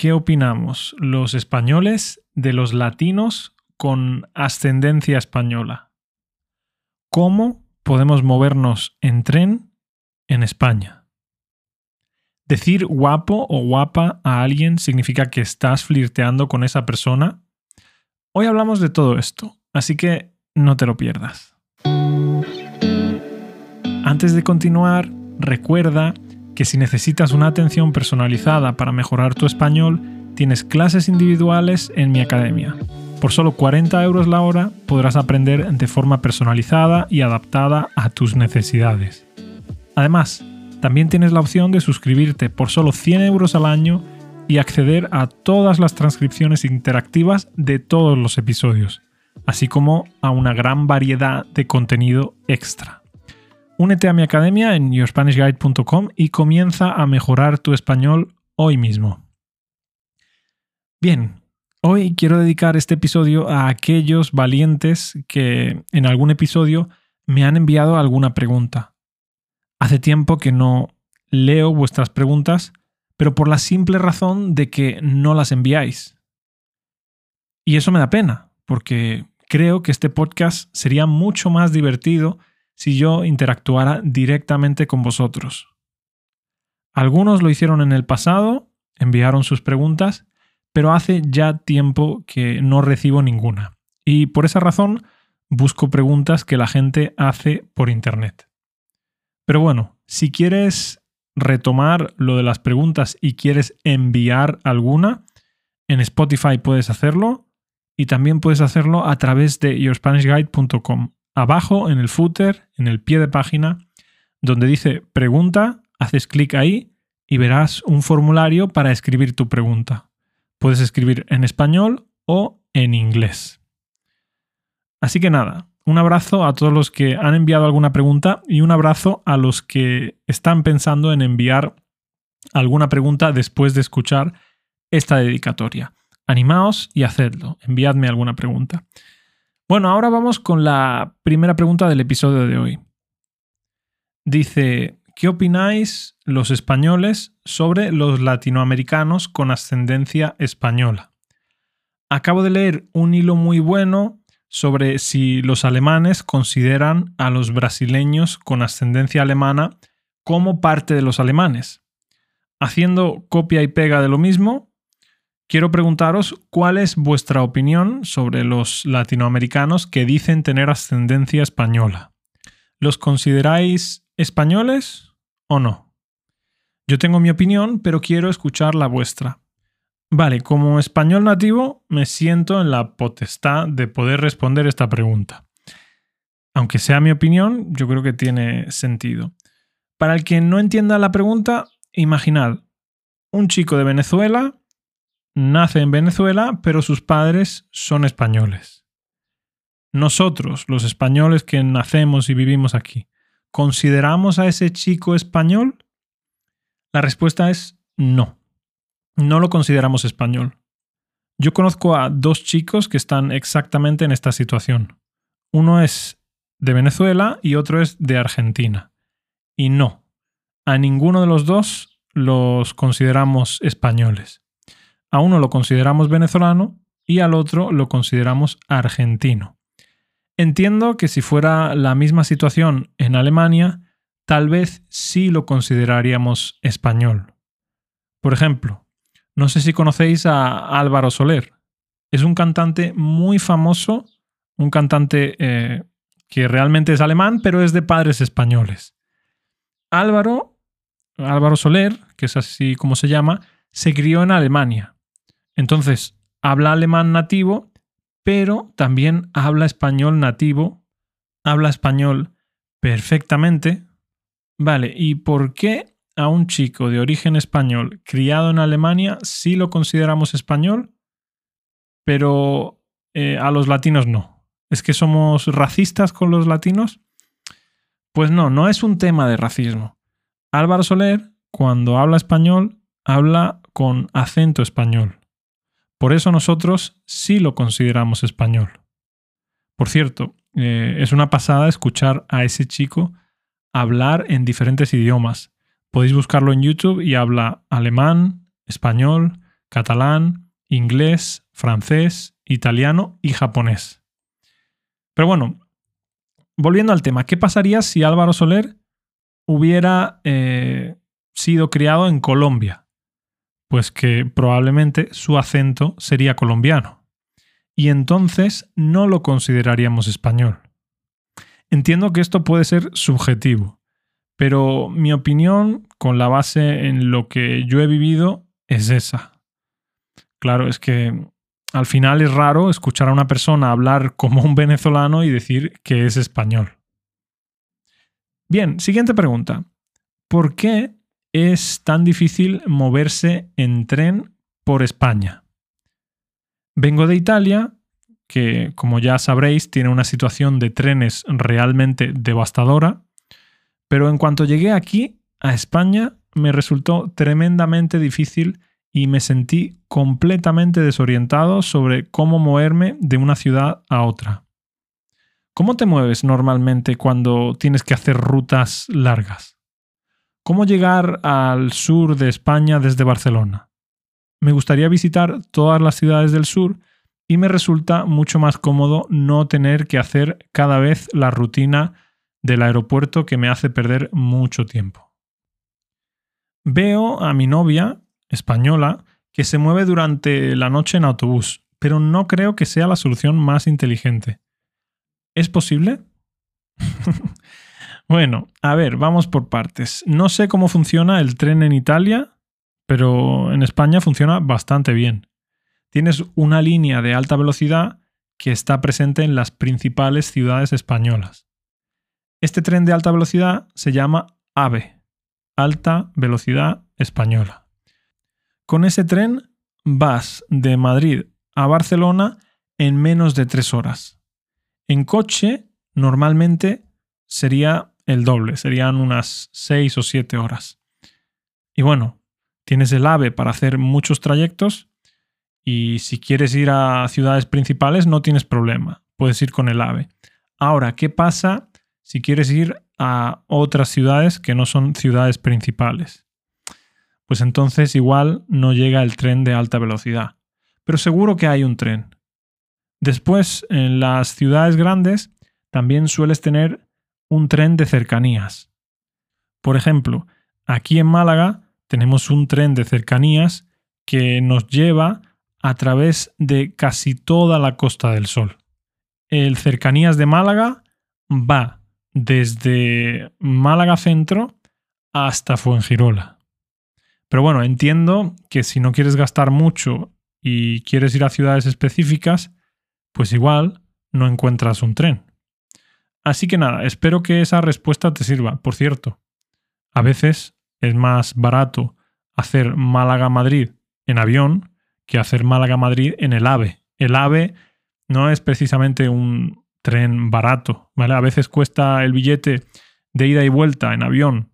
¿qué opinamos los españoles de los latinos con ascendencia española? ¿Cómo podemos movernos en tren en España? Decir guapo o guapa a alguien significa que estás flirteando con esa persona. Hoy hablamos de todo esto, así que no te lo pierdas. Antes de continuar, recuerda que si necesitas una atención personalizada para mejorar tu español, tienes clases individuales en mi academia. Por solo 40 euros la hora podrás aprender de forma personalizada y adaptada a tus necesidades. Además, también tienes la opción de suscribirte por solo 100 euros al año y acceder a todas las transcripciones interactivas de todos los episodios, así como a una gran variedad de contenido extra. Únete a mi academia en yourspanishguide.com y comienza a mejorar tu español hoy mismo. Bien, hoy quiero dedicar este episodio a aquellos valientes que en algún episodio me han enviado alguna pregunta. Hace tiempo que no leo vuestras preguntas, pero por la simple razón de que no las enviáis. Y eso me da pena, porque creo que este podcast sería mucho más divertido si yo interactuara directamente con vosotros. Algunos lo hicieron en el pasado, enviaron sus preguntas, pero hace ya tiempo que no recibo ninguna. Y por esa razón busco preguntas que la gente hace por Internet. Pero bueno, si quieres retomar lo de las preguntas y quieres enviar alguna, en Spotify puedes hacerlo y también puedes hacerlo a través de yourspanishguide.com abajo en el footer, en el pie de página, donde dice pregunta, haces clic ahí y verás un formulario para escribir tu pregunta. Puedes escribir en español o en inglés. Así que nada, un abrazo a todos los que han enviado alguna pregunta y un abrazo a los que están pensando en enviar alguna pregunta después de escuchar esta dedicatoria. Animaos y hacedlo, enviadme alguna pregunta. Bueno, ahora vamos con la primera pregunta del episodio de hoy. Dice, ¿qué opináis los españoles sobre los latinoamericanos con ascendencia española? Acabo de leer un hilo muy bueno sobre si los alemanes consideran a los brasileños con ascendencia alemana como parte de los alemanes. Haciendo copia y pega de lo mismo, quiero preguntaros cuál es vuestra opinión sobre los latinoamericanos que dicen tener ascendencia española. ¿Los consideráis españoles o no? Yo tengo mi opinión, pero quiero escuchar la vuestra. Vale, como español nativo me siento en la potestad de poder responder esta pregunta. Aunque sea mi opinión, yo creo que tiene sentido. Para el que no entienda la pregunta, imaginad un chico de Venezuela nace en Venezuela, pero sus padres son españoles. Nosotros, los españoles que nacemos y vivimos aquí, ¿consideramos a ese chico español? La respuesta es no. No lo consideramos español. Yo conozco a dos chicos que están exactamente en esta situación. Uno es de Venezuela y otro es de Argentina. Y no, a ninguno de los dos los consideramos españoles. A uno lo consideramos venezolano y al otro lo consideramos argentino. Entiendo que si fuera la misma situación en Alemania, tal vez sí lo consideraríamos español. Por ejemplo, no sé si conocéis a Álvaro Soler. Es un cantante muy famoso, un cantante eh, que realmente es alemán, pero es de padres españoles. Álvaro, Álvaro Soler, que es así como se llama, se crió en Alemania. Entonces, habla alemán nativo, pero también habla español nativo, habla español perfectamente. Vale, ¿y por qué a un chico de origen español criado en Alemania sí lo consideramos español, pero eh, a los latinos no? ¿Es que somos racistas con los latinos? Pues no, no es un tema de racismo. Álvaro Soler, cuando habla español, habla con acento español. Por eso nosotros sí lo consideramos español. Por cierto, eh, es una pasada escuchar a ese chico hablar en diferentes idiomas. Podéis buscarlo en YouTube y habla alemán, español, catalán, inglés, francés, italiano y japonés. Pero bueno, volviendo al tema, ¿qué pasaría si Álvaro Soler hubiera eh, sido criado en Colombia? Pues que probablemente su acento sería colombiano. Y entonces no lo consideraríamos español. Entiendo que esto puede ser subjetivo, pero mi opinión, con la base en lo que yo he vivido, es esa. Claro, es que al final es raro escuchar a una persona hablar como un venezolano y decir que es español. Bien, siguiente pregunta. ¿Por qué es tan difícil moverse en tren por España? Vengo de Italia, que como ya sabréis tiene una situación de trenes realmente devastadora, pero en cuanto llegué aquí, a España, me resultó tremendamente difícil y me sentí completamente desorientado sobre cómo moverme de una ciudad a otra. ¿Cómo te mueves normalmente cuando tienes que hacer rutas largas? ¿Cómo llegar al sur de España desde Barcelona? Me gustaría visitar todas las ciudades del sur y me resulta mucho más cómodo no tener que hacer cada vez la rutina del aeropuerto que me hace perder mucho tiempo. Veo a mi novia española que se mueve durante la noche en autobús, pero no creo que sea la solución más inteligente. ¿Es posible? bueno, a ver, vamos por partes. No sé cómo funciona el tren en Italia, pero en España funciona bastante bien. Tienes una línea de alta velocidad que está presente en las principales ciudades españolas. Este tren de alta velocidad se llama AVE, Alta Velocidad Española. Con ese tren vas de Madrid a Barcelona en menos de tres horas. En coche, normalmente sería el doble, serían unas seis o siete horas. Y bueno, tienes el AVE para hacer muchos trayectos y si quieres ir a ciudades principales no tienes problema, puedes ir con el AVE. Ahora, ¿qué pasa si quieres ir a otras ciudades que no son ciudades principales? pues entonces igual no llega el tren de alta velocidad. Pero seguro que hay un tren. Después, en las ciudades grandes, también sueles tener un tren de cercanías. Por ejemplo, aquí en Málaga tenemos un tren de cercanías que nos lleva a través de casi toda la Costa del Sol. El Cercanías de Málaga va desde Málaga Centro hasta Fuengirola. Pero bueno, entiendo que si no quieres gastar mucho y quieres ir a ciudades específicas, pues igual no encuentras un tren. Así que nada, espero que esa respuesta te sirva. Por cierto, a veces es más barato hacer Málaga-Madrid en avión que hacer Málaga-Madrid en el AVE. El AVE no es precisamente un tren barato, ¿vale? A veces cuesta el billete de ida y vuelta en avión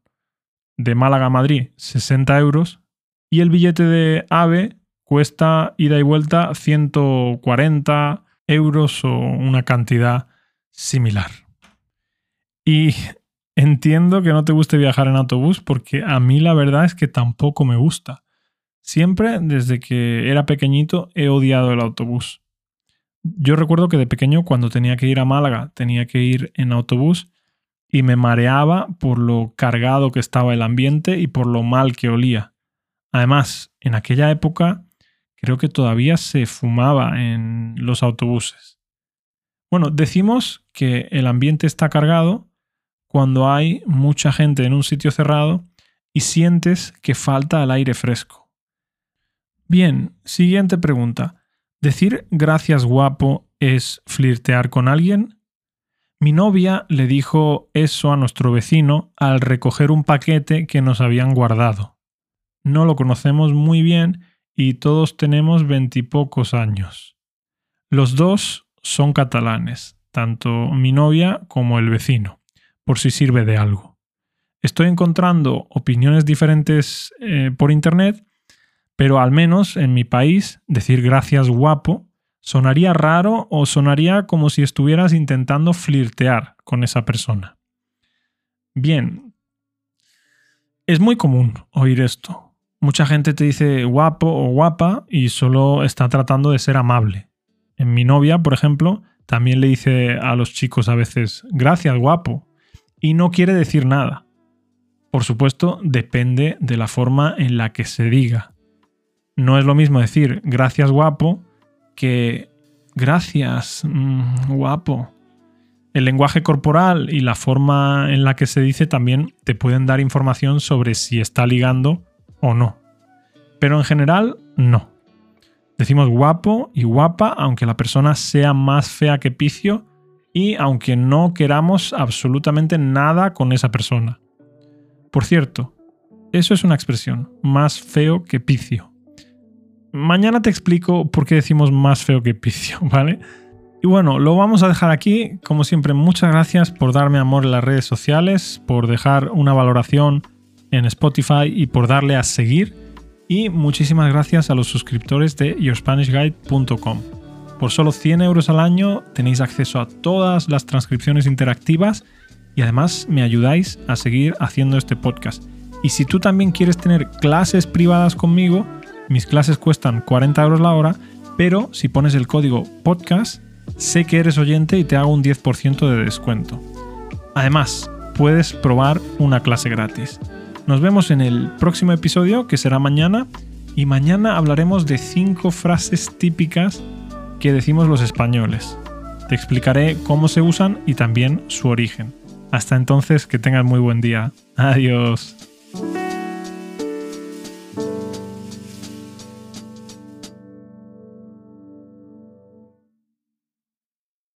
de Málaga a Madrid 60 euros y el billete de AVE cuesta ida y vuelta 140 euros o una cantidad similar. Y entiendo que no te guste viajar en autobús porque a mí la verdad es que tampoco me gusta. Siempre, desde que era pequeñito, he odiado el autobús. Yo recuerdo que de pequeño, cuando tenía que ir a Málaga, tenía que ir en autobús y me mareaba por lo cargado que estaba el ambiente y por lo mal que olía. Además, en aquella época creo que todavía se fumaba en los autobuses. Bueno, decimos que el ambiente está cargado cuando hay mucha gente en un sitio cerrado y sientes que falta el aire fresco. Bien, siguiente pregunta. ¿Decir gracias guapo es flirtear con alguien? Mi novia le dijo eso a nuestro vecino al recoger un paquete que nos habían guardado. No lo conocemos muy bien y todos tenemos veintipocos años. Los dos son catalanes, tanto mi novia como el vecino, por si sirve de algo. Estoy encontrando opiniones diferentes eh, por Internet, pero al menos en mi país decir gracias guapo ¿Sonaría raro o sonaría como si estuvieras intentando flirtear con esa persona? Bien, es muy común oír esto. Mucha gente te dice guapo o guapa y solo está tratando de ser amable. En mi novia, por ejemplo, también le dice a los chicos a veces gracias guapo y no quiere decir nada. Por supuesto, depende de la forma en la que se diga. No es lo mismo decir gracias guapo que gracias mm, guapo. El lenguaje corporal y la forma en la que se dice también te pueden dar información sobre si está ligando o no. Pero en general, no. Decimos guapo y guapa aunque la persona sea más fea que picio y aunque no queramos absolutamente nada con esa persona. Por cierto, eso es una expresión, más feo que picio. Mañana te explico por qué decimos más feo que picio, ¿vale? Y bueno, lo vamos a dejar aquí. Como siempre, muchas gracias por darme amor en las redes sociales, por dejar una valoración en Spotify y por darle a seguir. Y muchísimas gracias a los suscriptores de yourspanishguide.com. Por solo 100 euros al año tenéis acceso a todas las transcripciones interactivas y además me ayudáis a seguir haciendo este podcast. Y si tú también quieres tener clases privadas conmigo, mis clases cuestan 40 euros la hora, pero si pones el código podcast, sé que eres oyente y te hago un 10% de descuento. Además, puedes probar una clase gratis. Nos vemos en el próximo episodio, que será mañana, y mañana hablaremos de 5 frases típicas que decimos los españoles. Te explicaré cómo se usan y también su origen. Hasta entonces, que tengas muy buen día. Adiós.